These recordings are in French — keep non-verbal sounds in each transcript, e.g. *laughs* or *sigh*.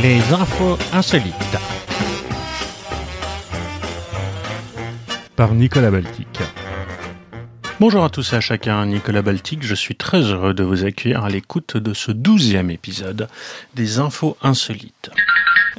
Les infos insolites. Par Nicolas Baltic. Bonjour à tous et à chacun, Nicolas Baltic, je suis très heureux de vous accueillir à l'écoute de ce douzième épisode des infos insolites.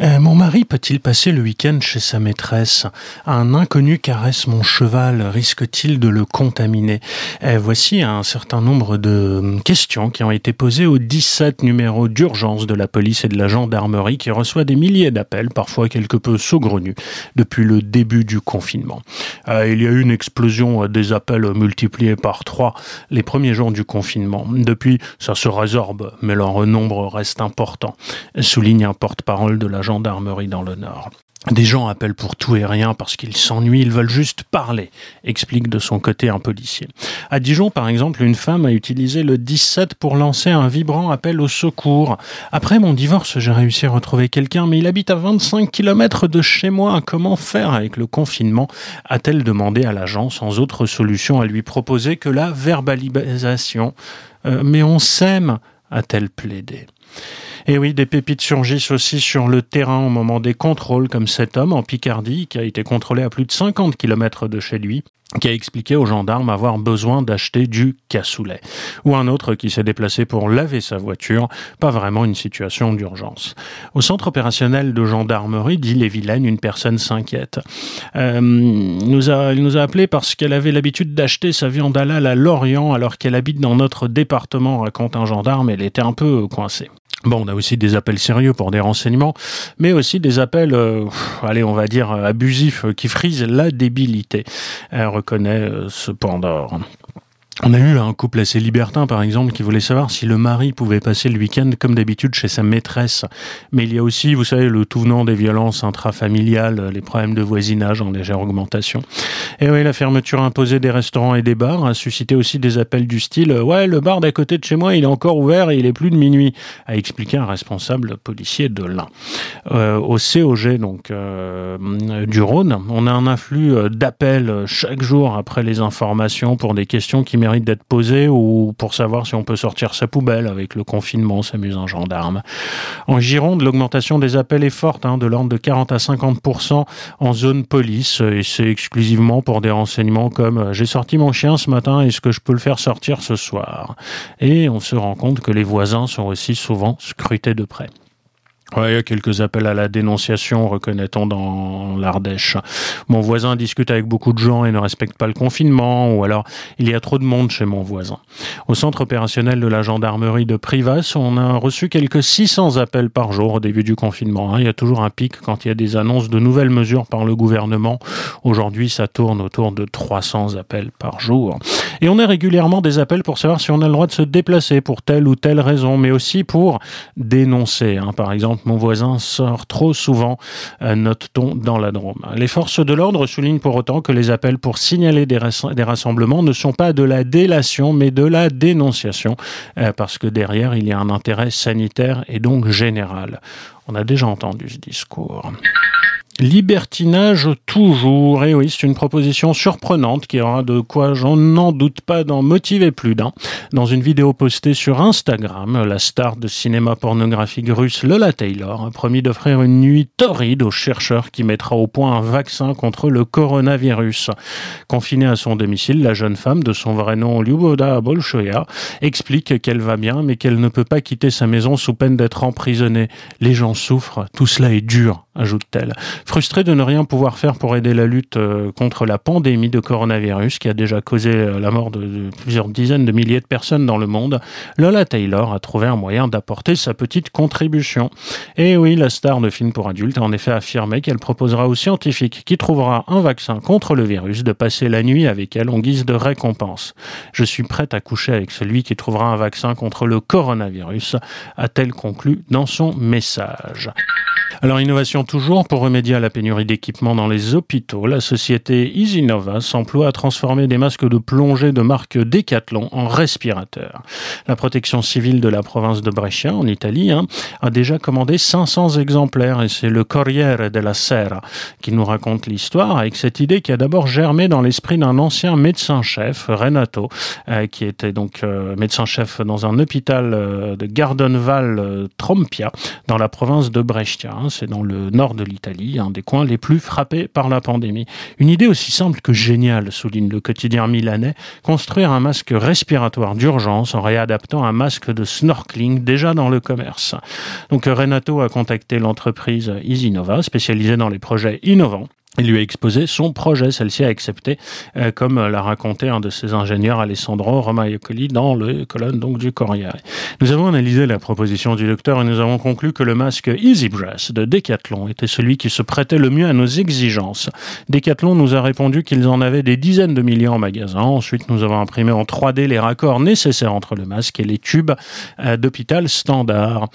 Euh, mon mari peut-il passer le week-end chez sa maîtresse? Un inconnu caresse mon cheval, risque-t-il de le contaminer? Euh, Voici un certain nombre de hum, questions qui ont été posées au 17 numéro d'urgence de la police et de la gendarmerie qui reçoit des milliers d'appels, parfois quelque peu saugrenus, depuis le début du confinement. Euh, il y a eu une explosion des appels multipliés par trois les premiers jours du confinement. Depuis, ça se résorbe, mais leur nombre reste important, souligne un porte-parole de la gendarmerie dans le Nord. Des gens appellent pour tout et rien parce qu'ils s'ennuient, ils veulent juste parler, explique de son côté un policier. À Dijon, par exemple, une femme a utilisé le 17 pour lancer un vibrant appel au secours. Après mon divorce, j'ai réussi à retrouver quelqu'un, mais il habite à 25 km de chez moi. Comment faire avec le confinement a-t-elle demandé à l'agent sans autre solution à lui proposer que la verbalisation? Euh, mais on s'aime, a-t-elle plaidé. Et oui, des pépites surgissent aussi sur le terrain au moment des contrôles, comme cet homme en Picardie qui a été contrôlé à plus de 50 km de chez lui qui a expliqué aux gendarmes avoir besoin d'acheter du cassoulet. Ou un autre qui s'est déplacé pour laver sa voiture, pas vraiment une situation d'urgence. Au centre opérationnel de gendarmerie d'Ille-et-Vilaine, une personne s'inquiète. Euh, nous elle nous a appelé parce qu'elle avait l'habitude d'acheter sa viande halal à Lorient alors qu'elle habite dans notre département, raconte un gendarme, elle était un peu coincée. Bon, on a aussi des appels sérieux pour des renseignements, mais aussi des appels, euh, allez, on va dire abusifs, euh, qui frisent la débilité, Elle reconnaît euh, cependant. On a eu un couple assez libertin, par exemple, qui voulait savoir si le mari pouvait passer le week-end comme d'habitude chez sa maîtresse. Mais il y a aussi, vous savez, le tout venant des violences intrafamiliales, les problèmes de voisinage en légère augmentation. Et oui, la fermeture imposée des restaurants et des bars a suscité aussi des appels du style « Ouais, le bar d'à côté de chez moi, il est encore ouvert et il est plus de minuit », a expliqué un responsable policier de l'Ain. Euh, au COG, donc, euh, du Rhône, on a un afflux d'appels chaque jour après les informations pour des questions qui méritent d'être posé ou pour savoir si on peut sortir sa poubelle avec le confinement, s'amuse un gendarme. En Gironde, l'augmentation des appels est forte, hein, de l'ordre de 40 à 50% en zone police, et c'est exclusivement pour des renseignements comme j'ai sorti mon chien ce matin, est-ce que je peux le faire sortir ce soir? Et on se rend compte que les voisins sont aussi souvent scrutés de près. Ouais, il y a quelques appels à la dénonciation, reconnaît-on dans l'Ardèche. Mon voisin discute avec beaucoup de gens et ne respecte pas le confinement, ou alors il y a trop de monde chez mon voisin. Au centre opérationnel de la gendarmerie de Privas, on a reçu quelques 600 appels par jour au début du confinement. Hein. Il y a toujours un pic quand il y a des annonces de nouvelles mesures par le gouvernement. Aujourd'hui, ça tourne autour de 300 appels par jour. Et on a régulièrement des appels pour savoir si on a le droit de se déplacer pour telle ou telle raison, mais aussi pour dénoncer. Hein. Par exemple, mon voisin sort trop souvent, euh, note-t-on dans la Drôme. Les forces de l'ordre soulignent pour autant que les appels pour signaler des, rassemblements ne sont pas de la délation, mais de la dénonciation, euh, parce que derrière, il y a un intérêt sanitaire et donc général. On a déjà entendu ce discours. Libertinage toujours. Et oui, c'est une proposition surprenante qui aura de quoi, j'en n'en doute pas, d'en motiver plus d'un. Dans une vidéo postée sur Instagram, la star de cinéma pornographique russe Lola Taylor a promis d'offrir une nuit torride aux chercheurs qui mettra au point un vaccin contre le coronavirus. Confinée à son domicile, la jeune femme, de son vrai nom Lyuboda Bolshoya, explique qu'elle va bien mais qu'elle ne peut pas quitter sa maison sous peine d'être emprisonnée. Les gens souffrent, tout cela est dur, ajoute-t-elle. Frustrée de ne rien pouvoir faire pour aider la lutte euh, contre la pandémie de coronavirus qui a déjà causé euh, la mort de, plusieurs dizaines de milliers de personnes dans le monde, Lola Taylor a trouvé un moyen d'apporter sa petite contribution. Et oui, la star de film pour adultes a en effet affirmé qu'elle proposera aux scientifiques qui trouvera un vaccin contre le virus de passer la nuit avec elle en guise de récompense. Je suis prête à coucher avec celui qui trouvera un vaccin contre le coronavirus, a-t-elle conclu dans son message. Alors innovation toujours pour remédier à la pénurie d'équipements dans les hôpitaux. La société EasyNova s'emploie à transformer des masques de plongée de marque Decathlon en respirateurs. La protection civile de la province de Brescia en Italie hein, a déjà commandé 500 exemplaires et c'est le Corriere della Sera qui nous raconte l'histoire avec cette idée qui a d'abord germé dans l'esprit d'un ancien médecin-chef, Renato, euh, qui était donc euh, médecin-chef dans un hôpital euh, de Gardonval Trompia dans la province de Brescia. Hein. C'est dans le nord de l'Italie, un des coins les plus frappés par la pandémie. Une idée aussi simple que géniale, souligne le quotidien milanais, construire un masque respiratoire d'urgence en réadaptant un masque de snorkeling déjà dans le commerce. Donc Renato a contacté l'entreprise EasyNova, spécialisée dans les projets innovants, il lui a exposé son projet. Celle-ci a accepté, euh, comme l'a raconté un de ses ingénieurs, Alessandro Romaiocoli, dans le colonne du Corriere. Nous avons analysé la proposition du docteur et nous avons conclu que le masque Easy Breath de Decathlon était celui qui se prêtait le mieux à nos exigences. Decathlon nous a répondu qu'ils en avaient des dizaines de milliers en magasin. Ensuite, nous avons imprimé en 3D les raccords nécessaires entre le masque et les tubes euh, d'hôpital standard.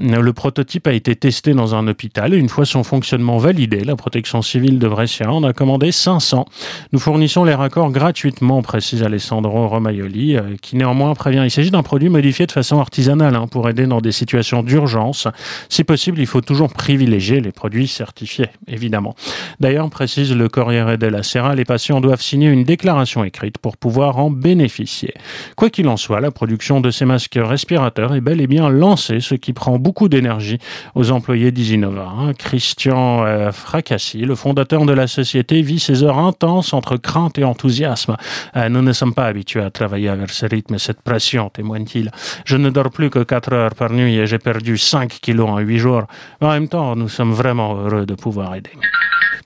Le prototype a été testé dans un hôpital et une fois son fonctionnement validé, la protection civile de Brescia en a commandé 500. Nous fournissons les raccords gratuitement, précise Alessandro Romaioli, euh, qui néanmoins prévient. Il s'agit d'un produit modifié de façon artisanale hein, pour aider dans des situations d'urgence. Si possible, il faut toujours privilégier les produits certifiés, évidemment. D'ailleurs, précise le Corriere della Sera, les patients doivent signer une déclaration écrite pour pouvoir en bénéficier. Quoi qu'il en soit, la production de ces masques respirateurs est bel et bien lancée, ce qui prend beaucoup d'énergie aux employés d'Isinova. Hein. Christian euh, Fracassi, le fondateur de la société, vit ces heures intenses entre crainte et enthousiasme. Euh, nous ne sommes pas habitués à travailler avec ce rythme et cette pression, témoigne-t-il. Je ne dors plus que 4 heures par nuit et j'ai perdu 5 kilos en 8 jours. En même temps, nous sommes vraiment heureux de pouvoir aider.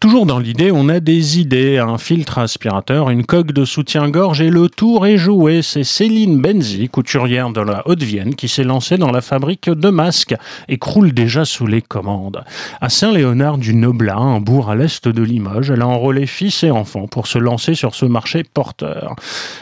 Toujours dans l'idée, on a des idées, un filtre aspirateur, une coque de soutien-gorge et le tour est joué. C'est Céline Benzi, couturière de la Haute-Vienne, qui s'est lancée dans la fabrique de masques et croule déjà sous les commandes. À Saint-Léonard du Noblin, un bourg à l'est de Limoges, elle a enrôlé fils et enfants pour se lancer sur ce marché porteur.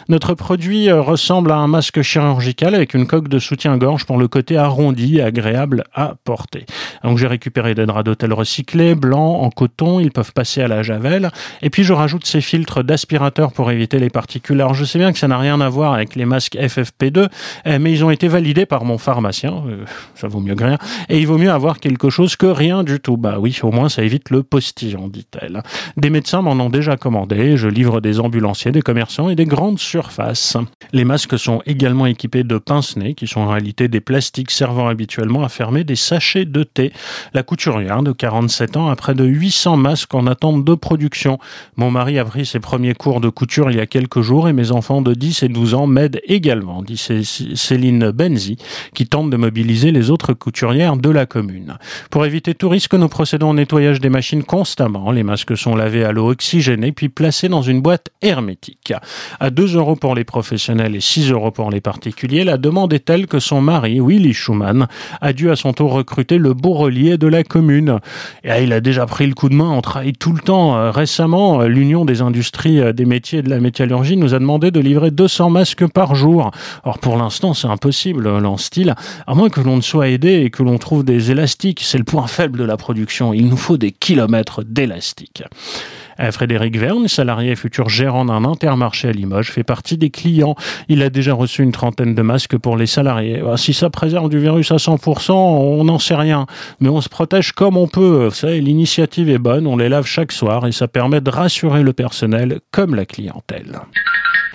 Notre produit euh, ressemble à un masque chirurgical avec une coque de soutien-gorge pour le côté arrondi et agréable à porter. Donc j'ai récupéré des draps d'hôtel recyclés, blancs, en coton, ils peuvent passer à la javel. Et puis je rajoute ces filtres d'aspirateur pour éviter les particules. Alors je sais bien que ça n'a rien à voir avec les masques FFP2, eh, mais ils ont été validés par mon pharmacien. Euh, ça vaut mieux que rien. Et il vaut mieux avoir quelque chose que rien du tout. Bah oui, au moins ça évite le postillon, dit-elle. Des médecins m'en ont déjà commandé. Je livre des ambulanciers, des commerçants et des grandes surfaces. Les masques sont également équipés de pince-nez, qui sont en réalité des plastiques servant habituellement à fermer des sachets de thé. La couturière de 47 ans a près de 800 masques en attente de production. Mon mari a pris ses premiers cours de couture il y a quelques jours et mes enfants de 10 et 12 ans m'aident également, dit Céline Benzi, qui tente de mobiliser les autres couturières de la commune. Pour éviter tout risque, nous procédons au nettoyage des machines constamment. Les masques sont lavés à l'eau oxygénée puis placés dans une boîte hermétique. À 2 euros pour les professionnels et 6 euros pour les particuliers, la demande est telle que son mari, Willy Schumann, a dû à son tour recruter le bourrelier de la commune. Et il a déjà pris le coup de main en travaille tout le temps. Euh, récemment, euh, l'Union des industries euh, des métiers de la métallurgie nous a demandé de livrer 200 masques par jour. Or, pour l'instant, c'est impossible, style, à moins que l'on ne soit aidé et que l'on trouve des élastiques. C'est le point faible de la production. Il nous faut des kilomètres d'élastiques. Euh, Frédéric Verne, salarié et futur gérant d'un intermarché à Limoges, fait partie des clients. Il a déjà reçu une trentaine de masques pour les salariés. Euh, si ça préserve du virus à 100%, on n'en sait rien. Mais on se protège comme on peut. Vous savez, l'initiative est bonne, on les lave chaque soir et ça permet de rassurer le personnel comme la clientèle.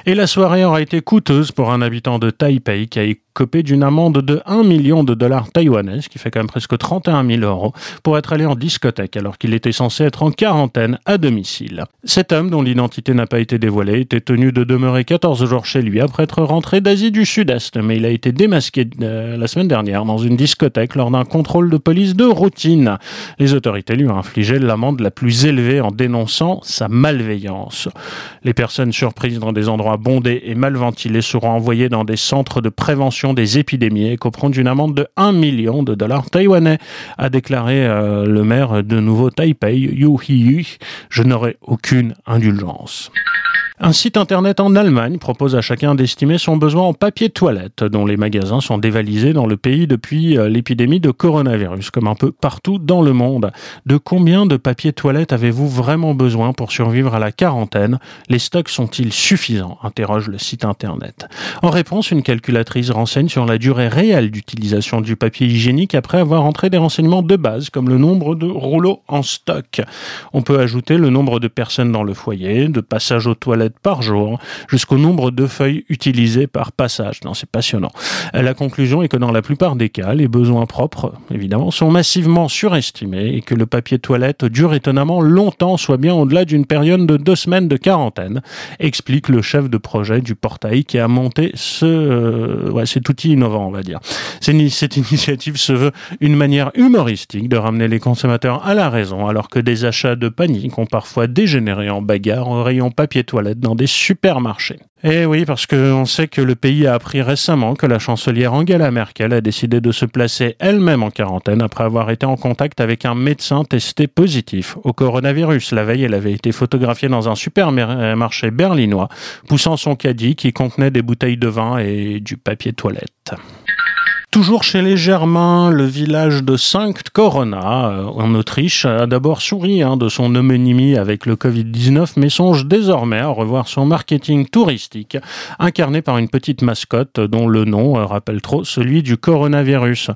Et la soirée aura été coûteuse pour un habitant de Taipei qui a copé d'une amende de 1 million de dollars taïwanais, ce qui fait quand même presque 31 000 euros, pour être allé en discothèque alors qu'il était censé être en quarantaine à domicile. Cet homme, dont l'identité n'a pas été dévoilée, était tenu de demeurer 14 jours chez lui après être rentré d'Asie du Sud-Est, mais il a été démasqué euh, la semaine dernière dans une discothèque lors d'un contrôle de police de routine. Les autorités lui ont infligé l'amende la plus élevée en dénonçant sa malveillance. Les personnes surprises dans des endroits bondés et mal ventilés seront envoyées dans des centres de prévention des épidémies et comprend d'une amende de 1 million de dollars taïwanais, a déclaré euh, le maire de nouveau Taipei, Yu Hiyu. Je n'aurai aucune indulgence. Un site internet en Allemagne propose à chacun d'estimer son besoin en papier toilette, dont les magasins sont dévalisés dans le pays depuis euh, l'épidémie de coronavirus, comme un peu partout dans le monde. De combien de papier toilette avez-vous vraiment besoin pour survivre à la quarantaine? Les stocks sont-ils suffisants? interroge le site internet. En réponse, une calculatrice renseigne sur la durée réelle d'utilisation du papier hygiénique après avoir entré des renseignements de base, comme le nombre de rouleaux en stock. On peut ajouter le nombre de personnes dans le foyer, de passages aux toilettes par jour, jusqu'au nombre de feuilles utilisées par passage. Non, c'est passionnant. La conclusion est que dans la plupart des cas, les besoins propres, évidemment, sont massivement surestimés et que le papier toilette dure étonnamment longtemps, soit bien au-delà d'une période de deux semaines de quarantaine, explique le chef de projet du portail qui a monté ce, euh, cet outil innovant, on va dire. Cette initiative se veut une manière humoristique de ramener les consommateurs à la raison, alors que des achats de panique ont parfois dégénéré en bagarre au rayon papier toilette dans des supermarchés. Eh oui, parce qu'on sait que le pays a appris récemment que la chancelière Angela Merkel a décidé de se placer elle-même en quarantaine après avoir été en contact avec un médecin testé positif au coronavirus. La veille, elle avait été photographiée dans un supermarché berlinois, poussant son caddie qui contenait des bouteilles de vin et du papier toilette. Toujours chez les Germains, le village de Sankt Corona, euh, en Autriche, a d'abord souri hein, de son homonymie avec le Covid-19, mais songe désormais à revoir son marketing touristique, incarné par une petite mascotte dont le nom euh, rappelle trop celui du coronavirus.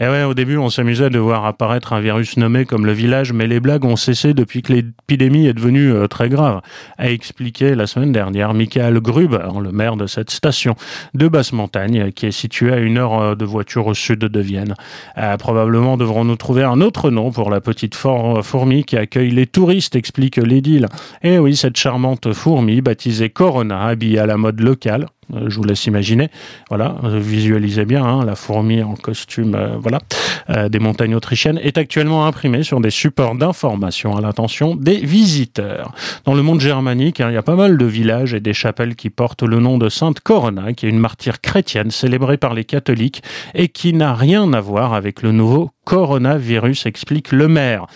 Et ouais, au début, on s'amusait de voir apparaître un virus nommé comme le village, mais les blagues ont cessé depuis que l'épidémie est devenue euh, très grave, a expliqué la semaine dernière Michael Gruber, le maire de cette station de basse montagne, qui est située à une heure de voiture voiture au sud de Vienne. Euh, probablement devrons-nous trouver un autre nom pour la petite fourmi qui accueille les touristes, explique l'édile. Et eh oui, cette charmante fourmi, baptisée Corona, habillée à la mode locale, je vous laisse imaginer. Voilà, visualisez bien hein, la fourmi en costume, euh, voilà, euh, des montagnes autrichiennes est actuellement imprimée sur des supports d'information à l'intention des visiteurs. Dans le monde germanique, hein, il y a pas mal de villages et des chapelles qui portent le nom de Sainte Corona, qui est une martyre chrétienne célébrée par les catholiques et qui n'a rien à voir avec le nouveau coronavirus, explique le maire.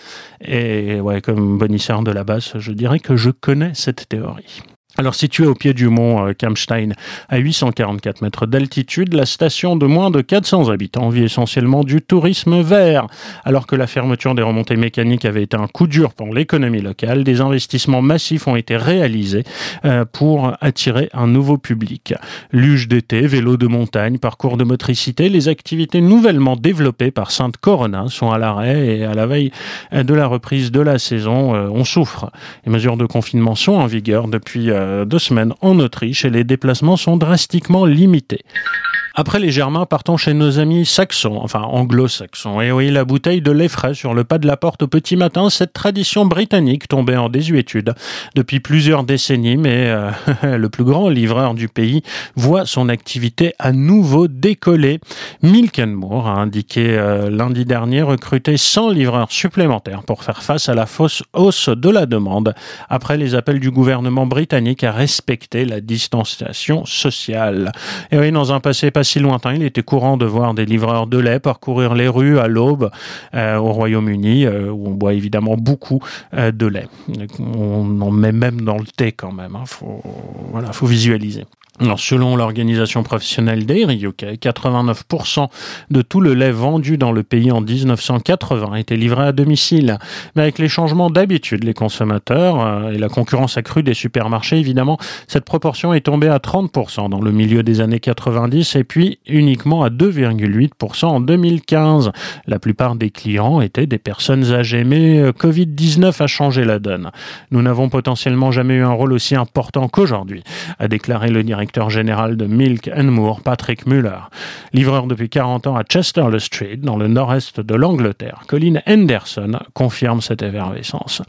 Et ouais, comme bonisseur de la basse, je dirais que je connais cette théorie. Alors située au pied du mont euh, Kampstein, à 844 mètres d'altitude, la station de moins de 400 habitants vit essentiellement du tourisme vert. Alors que la fermeture des remontées mécaniques avait été un coup dur pour l'économie locale, des investissements massifs ont été réalisés euh, pour attirer un nouveau public. Luge d'été, vélo de montagne, parcours de motricité, les activités nouvellement développées par Sainte Corona sont à l'arrêt et à la veille de la reprise de la saison, euh, on souffre. Les mesures de confinement sont en vigueur depuis deux semaines en Autriche et les déplacements sont drastiquement limités. Après les Germains, partons chez nos amis saxons, enfin anglo-saxons. Et oui, la bouteille de lait frais sur le pas de la porte au petit matin, cette tradition britannique tombée en désuétude depuis plusieurs décennies, mais euh, *laughs* le plus grand livreur du pays voit son activité à nouveau décoller. Milk Moore a indiqué euh, lundi dernier recruter 100 livreurs supplémentaires pour faire face à la fausse hausse de la demande après les appels du gouvernement britannique à respecter la distanciation sociale. Et oui, dans un passé pas si lointain, il était courant de voir des livreurs de lait parcourir les rues à l'aube euh, au Royaume-Uni, euh, où on boit évidemment beaucoup euh, de lait. On en met même dans le thé quand même. Hein. Voilà, faut visualiser. Selon l'organisation professionnelle Dairy UK, 89% de tout le lait vendu dans le pays en 1980 était livré à domicile. Mais avec les changements d'habitude, les consommateurs euh, et la concurrence accrue des supermarchés, évidemment, cette proportion est tombée à 30% dans le milieu des années 90 et puis uniquement à 2,8% en 2015. La plupart des clients étaient des personnes âgées, mais euh, Covid-19 a changé la donne. Nous n'avons potentiellement jamais eu un rôle aussi important qu'aujourd'hui, a déclaré le directeur directeur général de Milk and Moore, Patrick Muller. Livreur depuis 40 ans à Chester Street, dans le nord-est de l'Angleterre, Colin Henderson confirme cette effervescence.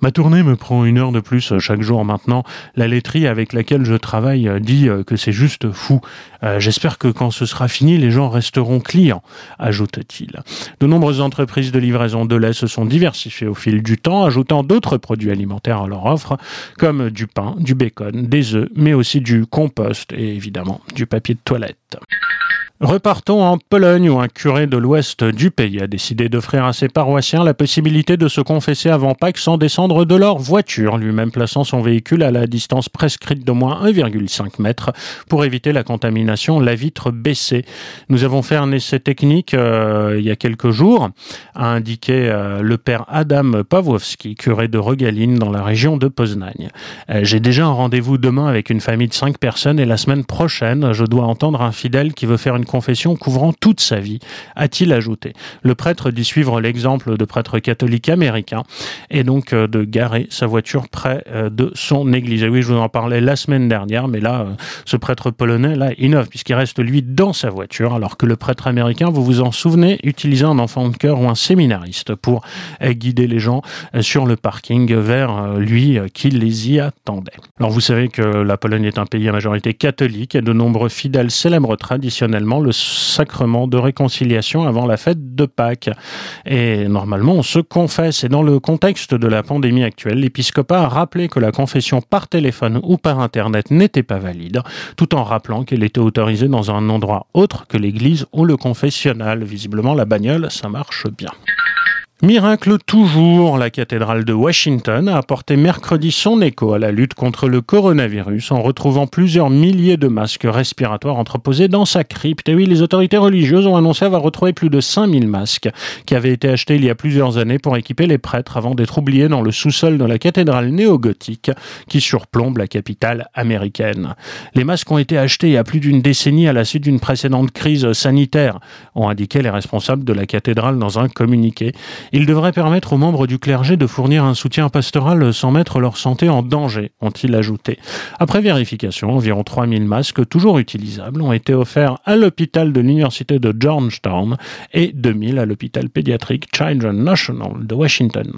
Ma tournée me prend une heure de plus chaque jour maintenant. La laiterie avec laquelle je travaille dit que c'est juste fou. Euh, j'espère que quand ce sera fini, les gens resteront clients, ajoute-t-il. De nombreuses entreprises de livraison de lait se sont diversifiées au fil du temps, ajoutant d'autres produits alimentaires à leur offre, comme du pain, du bacon, des œufs, mais aussi du compost et évidemment du papier de toilette. Repartons en Pologne où un curé de l'ouest du pays a décidé d'offrir à ses paroissiens la possibilité de se confesser avant Pâques sans descendre de leur voiture, lui-même plaçant son véhicule à la distance prescrite d'au moins 1,5 mètre pour éviter la contamination, la vitre baissée. Nous avons fait un essai technique euh, il y a quelques jours, a indiqué euh, le père Adam Pawłowski, curé de Regaline dans la région de Poznań. Euh, j'ai déjà un rendez-vous demain avec une famille de 5 personnes et la semaine prochaine, je dois entendre un fidèle qui veut faire une confession couvrant toute sa vie, a-t-il ajouté. Le prêtre dit suivre l'exemple de prêtre catholique américain et donc euh, de garer sa voiture près euh, de son église. Et oui, je vous en parlais la semaine dernière, mais là, euh, ce prêtre polonais, là, innove, puisqu'il reste lui dans sa voiture, alors que le prêtre américain, vous vous en souvenez, utilisait un enfant de cœur ou un séminariste pour guider les gens sur le parking vers lui qui les y attendait. Alors vous savez que la Pologne est un pays à majorité catholique et de nombreux fidèles célèbrent traditionnellement le sacrement de réconciliation avant la fête de Pâques. Et normalement, on se confesse. Et dans le contexte de la pandémie actuelle, l'épiscopat a rappelé que la confession par téléphone ou par Internet n'était pas valide, tout en rappelant qu'elle était autorisée dans un endroit autre que l'église ou le confessionnal. Visiblement, la bagnole, ça marche bien. Miracle toujours, la cathédrale de Washington a apporté mercredi son écho à la lutte contre le coronavirus en retrouvant plusieurs milliers de masques respiratoires entreposés dans sa crypte. Et oui, les autorités religieuses ont annoncé avoir retrouvé plus de 5000 masques qui avaient été achetés il y a plusieurs années pour équiper les prêtres avant d'être oubliés dans le sous-sol de la cathédrale néo-gothique qui surplombe la capitale américaine. Les masques ont été achetés il y a plus d'une décennie à la suite d'une précédente crise sanitaire, ont indiqué les responsables de la cathédrale dans un communiqué. Il devrait permettre aux membres du clergé de fournir un soutien pastoral sans mettre leur santé en danger, ont-ils ajouté. Après vérification, environ 3000 masques toujours utilisables ont été offerts à l'hôpital de l'université de Georgetown et 2000 à l'hôpital pédiatrique Children's National de Washington.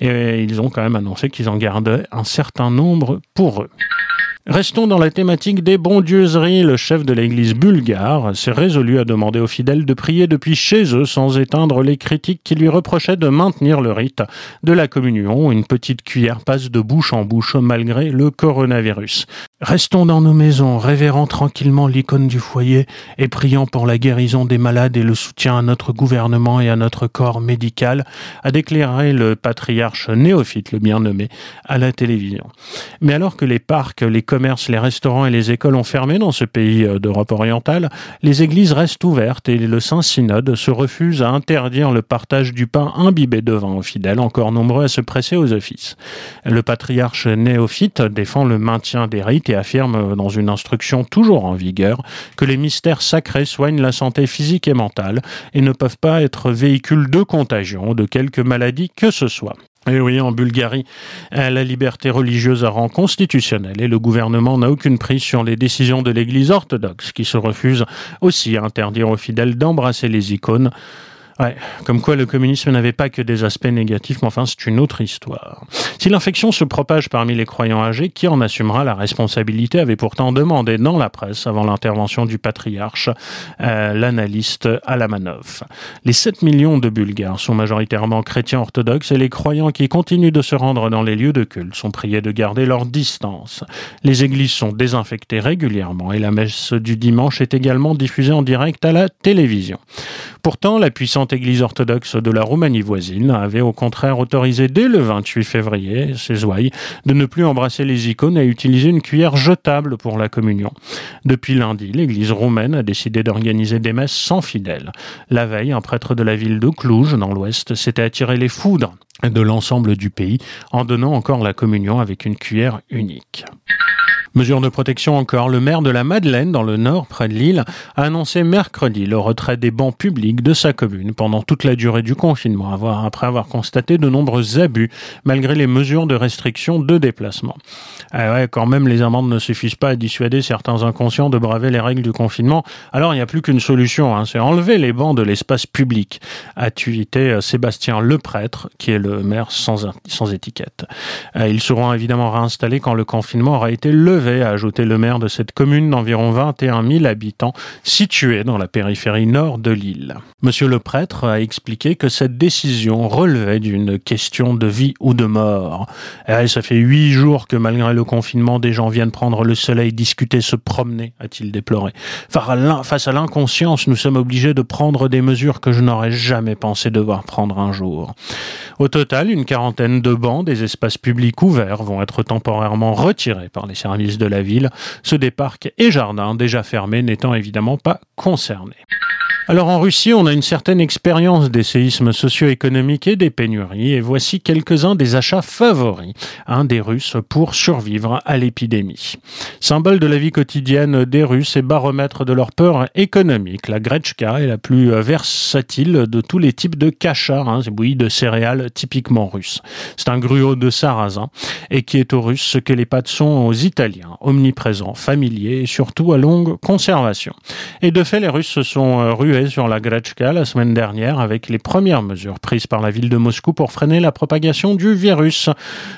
Et ils ont quand même annoncé qu'ils en gardaient un certain nombre pour eux. Restons dans la thématique des bondieuseries. Le chef de l'église bulgare s'est résolu à demander aux fidèles de prier depuis chez eux sans éteindre les critiques qui lui reprochaient de maintenir le rite de la communion. Une petite cuillère passe de bouche en bouche malgré le coronavirus. Restons dans nos maisons, révérant tranquillement l'icône du foyer et priant pour la guérison des malades et le soutien à notre gouvernement et à notre corps médical, a déclaré le patriarche néophyte, le bien nommé, à la télévision. Mais alors que les parcs, les commerces, les restaurants et les écoles ont fermé dans ce pays euh, d'Europe orientale, les églises restent ouvertes et le Saint-Synode se refuse à interdire le partage du pain imbibé de vin aux fidèles, encore nombreux à se presser aux offices. Le patriarche néophyte défend le maintien des rites et affirme dans une instruction toujours en vigueur que les mystères sacrés soignent la santé physique et mentale et ne peuvent pas être véhicules de contagion de quelque maladie que ce soit. Et oui, en Bulgarie, la liberté religieuse a rang constitutionnel et le gouvernement n'a aucune prise sur les décisions de l'Église orthodoxe qui se refuse aussi à interdire aux fidèles d'embrasser les icônes Ouais, comme quoi le communisme n'avait pas que des aspects négatifs, mais enfin c'est une autre histoire. Si l'infection se propage parmi les croyants âgés, qui en assumera la responsabilité avait pourtant demandé dans la presse, avant l'intervention du patriarche, euh, l'analyste Alamanov. Les 7 millions de Bulgares sont majoritairement chrétiens orthodoxes et les croyants qui continuent de se rendre dans les lieux de culte sont priés de garder leur distance. Les églises sont désinfectées régulièrement et la messe du dimanche est également diffusée en direct à la télévision. Pourtant, la église orthodoxe de la Roumanie voisine avait au contraire autorisé dès le 28 février ses ouailles de ne plus embrasser les icônes et utiliser une cuillère jetable pour la communion. Depuis lundi, l'église roumaine a décidé d'organiser des messes sans fidèles. La veille, un prêtre de la ville de Cluj, dans l'ouest, s'était attiré les foudres de l'ensemble du pays en donnant encore la communion avec une cuillère unique. Mesure de protection encore, le maire de la Madeleine, dans le nord, près de Lille, a annoncé mercredi le retrait des bancs publics de sa commune pendant toute la durée du confinement, après avoir constaté de nombreux abus, malgré les mesures de restriction de déplacement. Ah quand même, les amendes ne suffisent pas à dissuader certains inconscients de braver les règles du confinement. Alors, il n'y a plus qu'une solution, hein, c'est enlever les bancs de l'espace public, a tuité euh, Sébastien Leprêtre, qui est le maire sans, sans étiquette. Euh, ils seront évidemment réinstallés quand le confinement aura été levé avait ajouté le maire de cette commune d'environ 21 000 habitants située dans la périphérie nord de l'île. Monsieur le prêtre a expliqué que cette décision relevait d'une question de vie ou de mort. Et ça fait huit jours que malgré le confinement, des gens viennent prendre le soleil, discuter, se promener, a-t-il déploré. Face à l'inconscience, nous sommes obligés de prendre des mesures que je n'aurais jamais pensé devoir prendre un jour. Au total, une quarantaine de bancs des espaces publics ouverts vont être temporairement retirés par les services de la ville, ceux des parcs et jardins déjà fermés n'étant évidemment pas concernés. Alors en Russie, on a une certaine expérience des séismes socio-économiques et des pénuries, et voici quelques-uns des achats favoris des Russes pour survivre à l'épidémie. Symbole de la vie quotidienne des Russes et baromètre de leur peur économique, la Gretchka est la plus versatile de tous les types de kachar, hein, bouillies de céréales typiquement russes. C'est un gruau de sarrasin et qui est aux Russes ce que les pâtes sont aux Italiens, omniprésents, familiers et surtout à longue conservation. Et de fait, les Russes se sont euh, sur la Gretchka la semaine dernière avec les premières mesures prises par la ville de Moscou pour freiner la propagation du virus.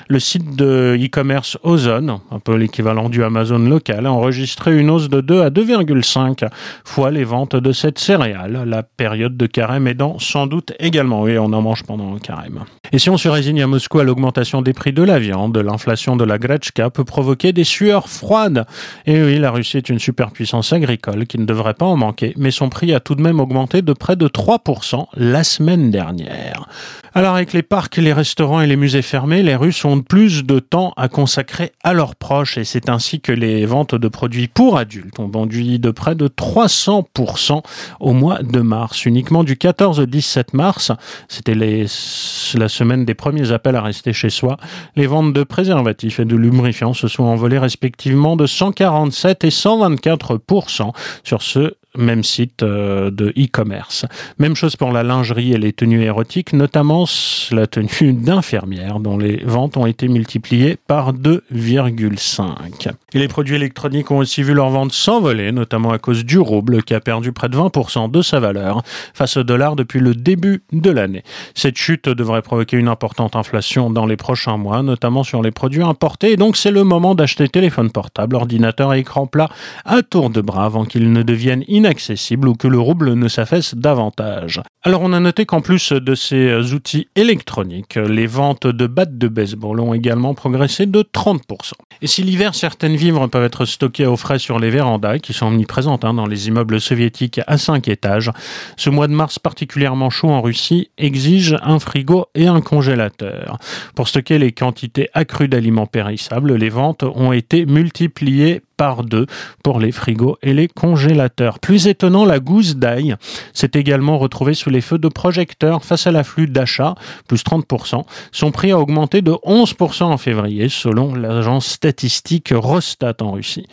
Le site de e-commerce Ozone, un peu l'équivalent du Amazon local, a enregistré une hausse de 2 à 2,5 fois les ventes de cette céréale. La période de carême aidant sans doute également. Oui, on en mange pendant le carême. Et si on se résigne à Moscou à l'augmentation des prix de la viande, l'inflation de la Gretchka peut provoquer des sueurs froides. Et oui, la Russie est une superpuissance agricole qui ne devrait pas en manquer, mais son prix a tout de même augmenté de près de 3% la semaine dernière. Alors avec les parcs, les restaurants et les musées fermés, les Russes ont plus de temps à consacrer à leurs proches et c'est ainsi que les ventes de produits pour adultes ont bondi de près de 300% au mois de mars. Uniquement du 14 au 17 mars, c'était la semaine des premiers appels à rester chez soi, les ventes de préservatifs et de lubrifiants se sont envolées respectivement de 147 et 124% sur ce même site euh, de e-commerce. Même chose pour la lingerie et les tenues érotiques, notamment la tenue *laughs* d'infirmière dont les ventes ont été multipliées par 2,5. Et les produits électroniques ont aussi vu leurs ventes s'envoler, notamment à cause du rouble qui a perdu près de 20% de sa valeur face au dollar depuis le début de l'année. Cette chute devrait provoquer une importante inflation dans les prochains mois, notamment sur les produits importés, et donc c'est le moment d'acheter téléphone portable, ordinateur et écran plat à tour de bras avant qu'ils ne deviennent inaccessible ou que le rouble ne s'affaisse davantage. Alors on a noté qu'en plus de ces outils électroniques, les ventes de battes de baseball ont également progressé de 30%. Et si l'hiver, certaines vivres peuvent être stockées au frais sur les vérandas, qui sont omniprésentes hein, dans les immeubles soviétiques à 5 étages, ce mois de mars particulièrement chaud en Russie exige un frigo et un congélateur. Pour stocker les quantités accrues d'aliments périssables, les ventes ont été multipliées par deux pour les frigos et les congélateurs. Plus étonnant, la gousse d'ail s'est également retrouvée sous les feux de projecteurs face à l'afflux d'achats, plus 30%. Son prix a augmenté de 11% en février, selon l'agence statistique Rostat en Russie.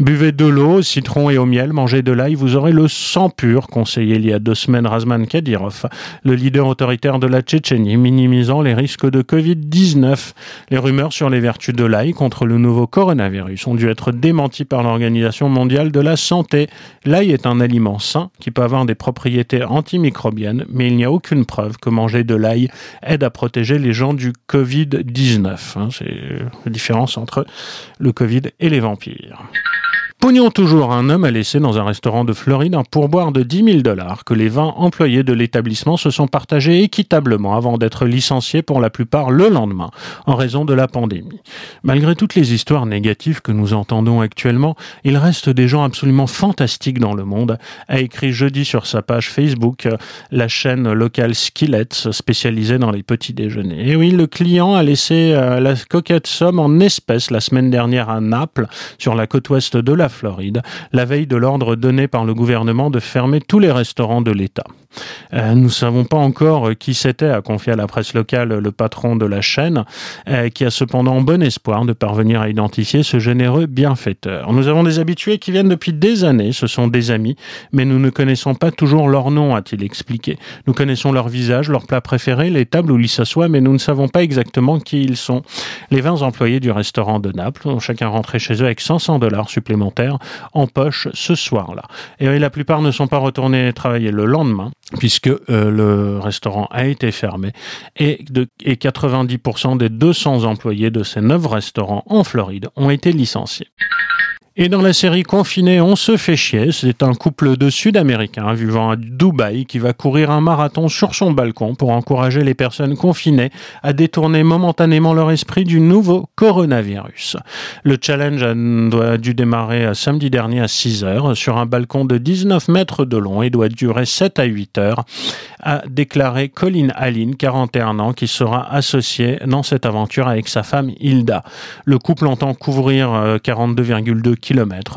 Buvez de l'eau, citron et au miel, mangez de l'ail, vous aurez le sang pur, conseillé il y a deux semaines Razman Kadyrov, le leader autoritaire de la Tchétchénie, minimisant les risques de Covid-19. Les rumeurs sur les vertus de l'ail contre le nouveau coronavirus ont dû être démenties par l'Organisation mondiale de la santé. L'ail est un aliment sain qui peut avoir des propriétés antimicrobiennes, mais il n'y a aucune preuve que manger de l'ail aide à protéger les gens du Covid-19. Hein. C'est la différence entre le Covid et les vampires. Pognon toujours, un homme a laissé dans un restaurant de Floride un pourboire de 10 000 dollars que les 20 employés de l'établissement se sont partagés équitablement avant d'être licenciés pour la plupart le lendemain en raison de la pandémie. Malgré toutes les histoires négatives que nous entendons actuellement, il reste des gens absolument fantastiques dans le monde, a écrit jeudi sur sa page Facebook la chaîne locale Skillets spécialisée dans les petits déjeuners. Et oui, le client a laissé euh, la coquette somme en espèces la semaine dernière à Naples, sur la côte ouest de la Floride, la veille de l'ordre donné par le gouvernement de fermer tous les restaurants de l'État. Euh, nous ne savons pas encore qui c'était, a confié à la presse locale le patron de la chaîne, euh, qui a cependant bon espoir de parvenir à identifier ce généreux bienfaiteur. Nous avons des habitués qui viennent depuis des années, ce sont des amis, mais nous ne connaissons pas toujours leur nom, a-t-il expliqué. Nous connaissons leur visage, leurs plats préférés, les tables où ils s'assoient, mais nous ne savons pas exactement qui ils sont. Les 20 employés du restaurant de Naples ont chacun rentré chez eux avec 500 dollars supplémentaires en poche ce soir-là. Et la plupart ne sont pas retournés travailler le lendemain, puisque euh, le restaurant a été fermé et, et 90% des 200 employés de ces 9 restaurants en Floride ont été licenciés. Et dans la série Confiné, on se fait chier. C'est un couple de Sud-Américains vivant à Dubaï qui va courir un marathon sur son balcon pour encourager les personnes confinées à détourner momentanément leur esprit du nouveau coronavirus. Le challenge a dû démarrer samedi dernier à 6 heures sur un balcon de 19 mètres de long et doit durer 7 à 8 heures, a déclaré Colin Allen, 41 ans, qui sera associé dans cette aventure avec sa femme Hilda. Le couple entend couvrir 42,2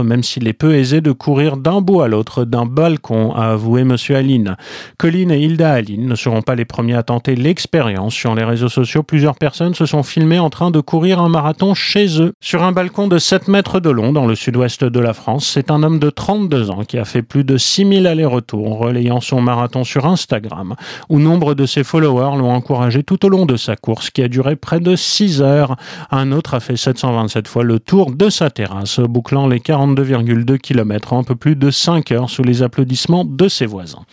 même s'il est peu aisé de courir d'un bout à l'autre d'un balcon, a avoué M. Aline. Colin et Hilda Aline ne seront pas les premiers à tenter l'expérience. Sur les réseaux sociaux, plusieurs personnes se sont filmées en train de courir un marathon chez eux. Sur un balcon de 7 mètres de long dans le sud-ouest de la France, c'est un homme de 32 ans qui a fait plus de 6000 allers-retours relayant son marathon sur Instagram, où nombre de ses followers l'ont encouragé tout au long de sa course qui a duré près de 6 heures. Un autre a fait 727 fois le tour de sa terrasse, bouclant les 42,2 km en un peu plus de 5 heures sous les applaudissements de ses voisins.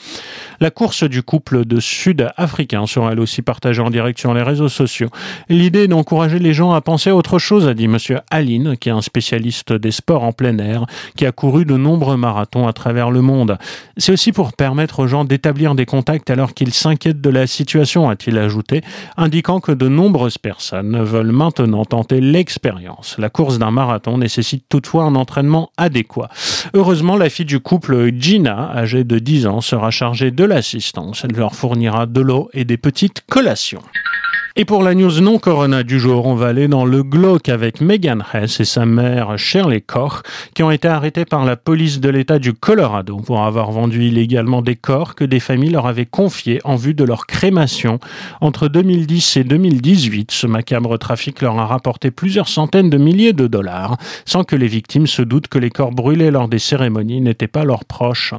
La course du couple de Sud-Africains sera elle aussi partagée en direct sur les réseaux sociaux. L'idée est d'encourager les gens à penser à autre chose, a dit Monsieur Aline, qui est un spécialiste des sports en plein air, qui a couru de nombreux marathons à travers le monde. C'est aussi pour permettre aux gens d'établir des contacts alors qu'ils s'inquiètent de la situation, a-t-il ajouté, indiquant que de nombreuses personnes veulent maintenant tenter l'expérience. La course d'un marathon nécessite toutefois un entraînement adéquat. Heureusement, la fille du couple, Gina, âgée de 10 ans, sera chargée de l'assistance. Elle leur fournira de l'eau et des petites collations. Et pour la news non corona du jour, on va aller dans le glauque avec Megan Hess et sa mère Shirley Koch qui ont été arrêtés par la police de l'État du Colorado pour avoir vendu illégalement des corps que des familles leur avaient confiés en vue de leur crémation. Entre 2010 et 2018, ce macabre trafic leur a rapporté plusieurs centaines de milliers de dollars sans que les victimes se doutent que les corps brûlés lors des cérémonies n'étaient pas leurs proches.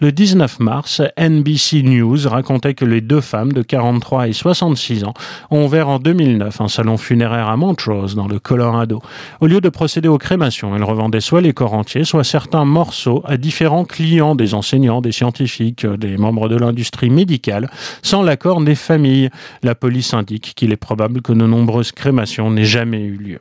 Le 19 mars, NBC News racontait que les deux femmes de 43 et 66 ans ont en 2009 un salon funéraire à Montrose, dans le Colorado. Au lieu de procéder aux crémations, elle revendait soit les corps entiers, soit certains morceaux à différents clients, des enseignants, des scientifiques, des membres de l'industrie médicale, sans l'accord des familles. La police indique qu'il est probable que de nombreuses crémations n'aient jamais eu lieu.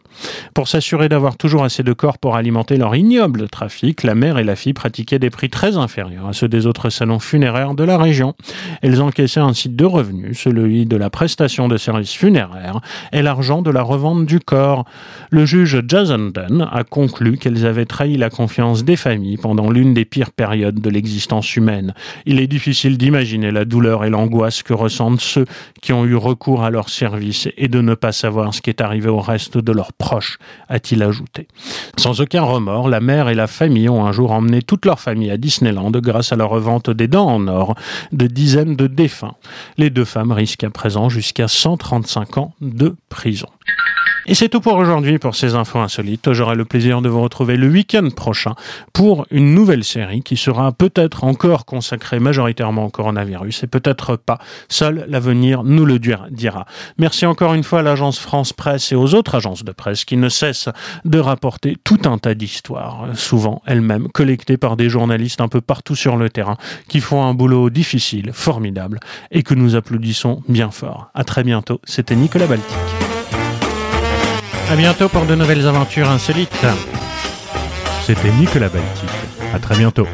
Pour s'assurer d'avoir toujours assez de corps pour alimenter leur ignoble trafic, la mère et la fille pratiquaient des prix très inférieurs à ceux des autres salons funéraires de la région. Elles encaissaient ainsi deux revenus, celui de la prestation de services funéraire et l'argent de la revente du corps. Le juge Jason Dunn a conclu qu'elles avaient trahi la confiance des familles pendant l'une des pires périodes de l'existence humaine. Il est difficile d'imaginer la douleur et l'angoisse que ressentent ceux qui ont eu recours à leur service et de ne pas savoir ce qui est arrivé au reste de leurs proches, a-t-il ajouté. Sans aucun remords, la mère et la famille ont un jour emmené toute leur famille à Disneyland grâce à la revente des dents en or de dizaines de défunts. Les deux femmes risquent à présent jusqu'à 130 35 ans de prison. Et c'est tout pour aujourd'hui pour ces infos insolites. J'aurai le plaisir de vous retrouver le week-end prochain pour une nouvelle série qui sera peut-être encore consacrée majoritairement au coronavirus et peut-être pas. Seul l'avenir nous le dira. Merci encore une fois à l'agence France Presse et aux autres agences de presse qui ne cessent de rapporter tout un tas d'histoires, souvent elles-mêmes collectées par des journalistes un peu partout sur le terrain qui font un boulot difficile, formidable et que nous applaudissons bien fort. À très bientôt. C'était Nicolas Baltic. À bientôt pour de nouvelles aventures insolites. C'était Nicolas Baltic. À très bientôt.